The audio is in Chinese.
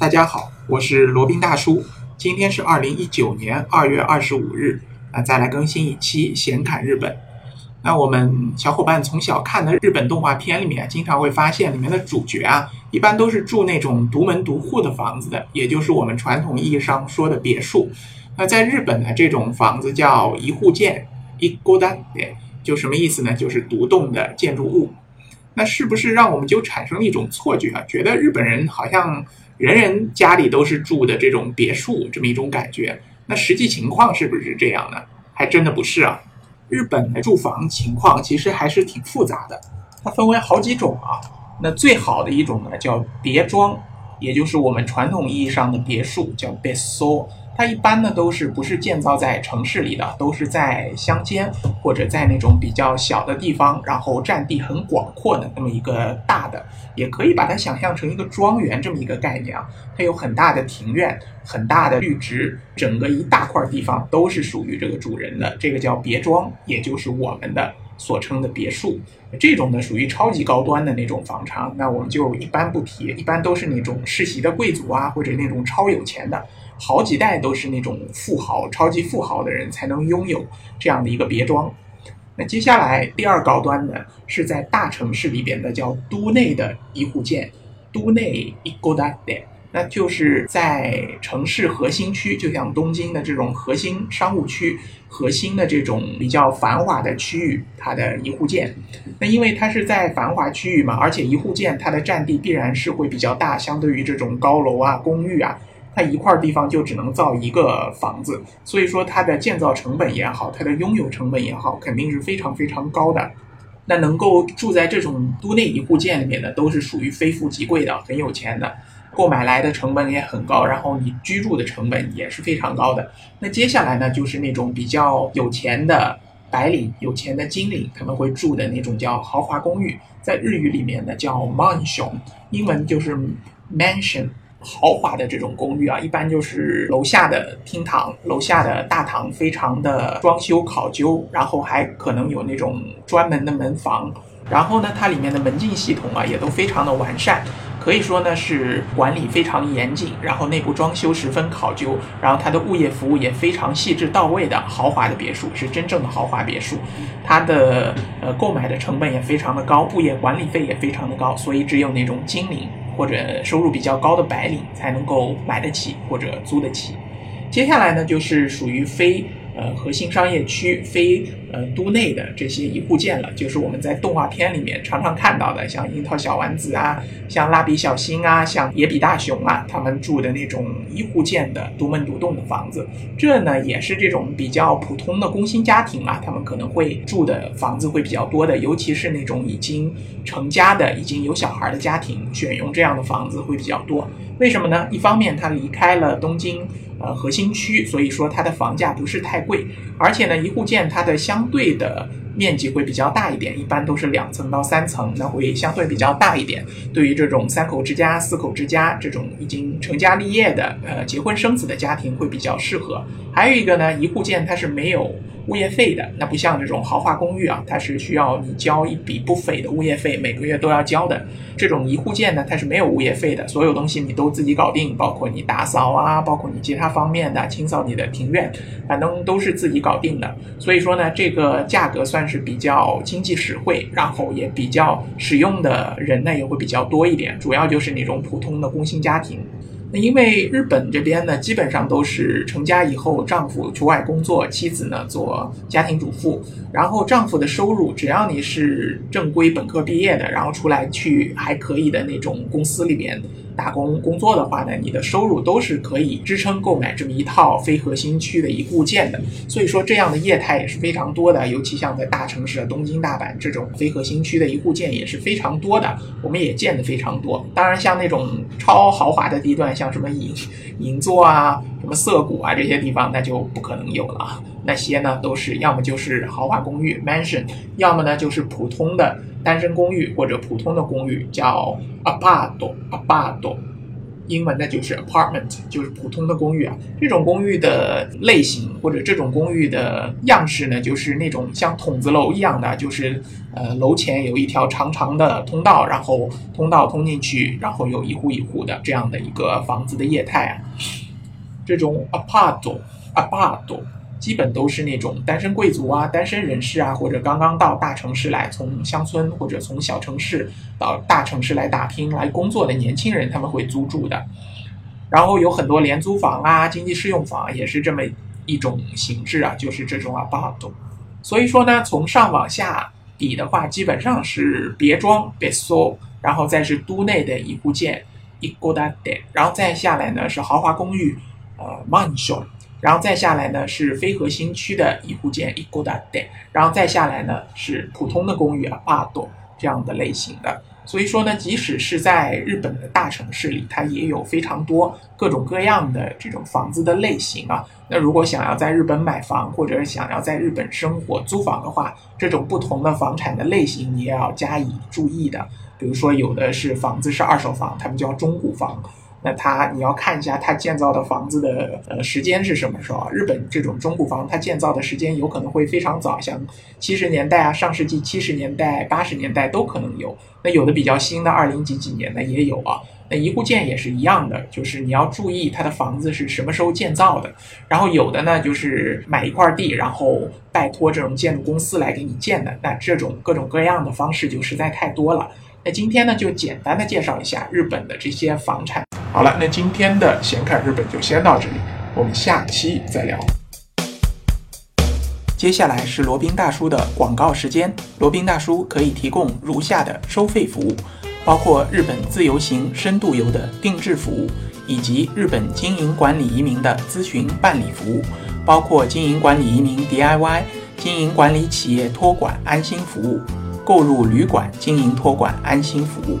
大家好，我是罗宾大叔。今天是二零一九年二月二十五日，啊，再来更新一期闲侃日本。那我们小伙伴从小看的日本动画片里面，经常会发现里面的主角啊，一般都是住那种独门独户的房子的，也就是我们传统意义上说的别墅。那在日本呢，这种房子叫一户建，一户建，就什么意思呢？就是独栋的建筑物。那是不是让我们就产生了一种错觉啊？觉得日本人好像人人家里都是住的这种别墅，这么一种感觉。那实际情况是不是这样呢？还真的不是啊。日本的住房情况其实还是挺复杂的，它分为好几种啊。那最好的一种呢叫别装，也就是我们传统意义上的别墅，叫别墅。它一般呢都是不是建造在城市里的，都是在乡间或者在那种比较小的地方，然后占地很广阔的那么一个大的，也可以把它想象成一个庄园这么一个概念啊。它有很大的庭院，很大的绿植，整个一大块地方都是属于这个主人的，这个叫别庄，也就是我们的所称的别墅。这种呢属于超级高端的那种房产，那我们就一般不提，一般都是那种世袭的贵族啊，或者那种超有钱的。好几代都是那种富豪、超级富豪的人才能拥有这样的一个别庄。那接下来第二高端的，是在大城市里边的叫都内的一户建，都内一户建，那就是在城市核心区，就像东京的这种核心商务区、核心的这种比较繁华的区域，它的一户建。那因为它是在繁华区域嘛，而且一户建它的占地必然是会比较大，相对于这种高楼啊、公寓啊。它一块地方就只能造一个房子，所以说它的建造成本也好，它的拥有成本也好，肯定是非常非常高的。那能够住在这种都内一户建里面的，都是属于非富即贵的，很有钱的，购买来的成本也很高，然后你居住的成本也是非常高的。那接下来呢，就是那种比较有钱的白领、有钱的金领，他们会住的那种叫豪华公寓，在日语里面呢叫 mansion，英文就是 mansion。豪华的这种公寓啊，一般就是楼下的厅堂、楼下的大堂非常的装修考究，然后还可能有那种专门的门房，然后呢，它里面的门禁系统啊也都非常的完善，可以说呢是管理非常严谨，然后内部装修十分考究，然后它的物业服务也非常细致到位的豪华的别墅，是真正的豪华别墅，它的呃购买的成本也非常的高，物业管理费也非常的高，所以只有那种精明。或者收入比较高的白领才能够买得起或者租得起。接下来呢，就是属于非。呃，核心商业区非呃都内的这些一户建了，就是我们在动画片里面常常看到的，像樱桃小丸子啊，像蜡笔小新啊，像野比大雄啊，他们住的那种一户建的独门独栋的房子。这呢也是这种比较普通的工薪家庭啊，他们可能会住的房子会比较多的，尤其是那种已经成家的、已经有小孩的家庭，选用这样的房子会比较多。为什么呢？一方面，他离开了东京。呃，核心区，所以说它的房价不是太贵，而且呢，一户建它的相对的面积会比较大一点，一般都是两层到三层，那会相对比较大一点。对于这种三口之家、四口之家这种已经成家立业的，呃，结婚生子的家庭会比较适合。还有一个呢，一户建它是没有。物业费的那不像这种豪华公寓啊，它是需要你交一笔不菲的物业费，每个月都要交的。这种一户建呢，它是没有物业费的，所有东西你都自己搞定，包括你打扫啊，包括你其他方面的清扫你的庭院，反正都是自己搞定的。所以说呢，这个价格算是比较经济实惠，然后也比较使用的人呢也会比较多一点，主要就是那种普通的工薪家庭。那因为日本这边呢，基本上都是成家以后，丈夫去外工作，妻子呢做家庭主妇，然后丈夫的收入，只要你是正规本科毕业的，然后出来去还可以的那种公司里边。打工工作的话呢，你的收入都是可以支撑购买这么一套非核心区的一户建的。所以说，这样的业态也是非常多的。尤其像在大城市的东京、大阪这种非核心区的一户建也是非常多的。我们也见的非常多。当然，像那种超豪华的地段，像什么银银座啊、什么涩谷啊这些地方，那就不可能有了。那些呢，都是要么就是豪华公寓 （mansion），要么呢就是普通的单身公寓或者普通的公寓，叫 apart。apart。英文的就是 apartment，就是普通的公寓啊。这种公寓的类型或者这种公寓的样式呢，就是那种像筒子楼一样的，就是呃楼前有一条长长的通道，然后通道通进去，然后有一户一户的这样的一个房子的业态啊。这种 apart，apart。基本都是那种单身贵族啊、单身人士啊，或者刚刚到大城市来，从乡村或者从小城市到大城市来打拼、来工作的年轻人，他们会租住的。然后有很多廉租房啊、经济适用房，也是这么一种形式啊，就是这种 apart。所以说呢，从上往下比的话，基本上是别庄 b e s o 然后再是都内的一户建一 g o d a d e 然后再下来呢是豪华公寓，呃，mansion。然后再下来呢是非核心区的一户建一户的店，然后再下来呢是普通的公寓啊，八栋这样的类型的。所以说呢，即使是在日本的大城市里，它也有非常多各种各样的这种房子的类型啊。那如果想要在日本买房，或者想要在日本生活租房的话，这种不同的房产的类型你也要加以注意的。比如说有的是房子是二手房，他们叫中古房。那它你要看一下它建造的房子的呃时间是什么时候啊？日本这种中古房，它建造的时间有可能会非常早，像七十年代啊，上世纪七十年代、八十年代都可能有。那有的比较新的，二零几几年的也有啊。那一户建也是一样的，就是你要注意它的房子是什么时候建造的。然后有的呢，就是买一块地，然后拜托这种建筑公司来给你建的。那这种各种各样的方式就实在太多了。那今天呢，就简单的介绍一下日本的这些房产。好了，那今天的闲侃日本就先到这里，我们下期再聊。接下来是罗宾大叔的广告时间。罗宾大叔可以提供如下的收费服务，包括日本自由行、深度游的定制服务，以及日本经营管理移民的咨询办理服务，包括经营管理移民 DIY、经营管理企业托管安心服务、购入旅馆经营托管安心服务。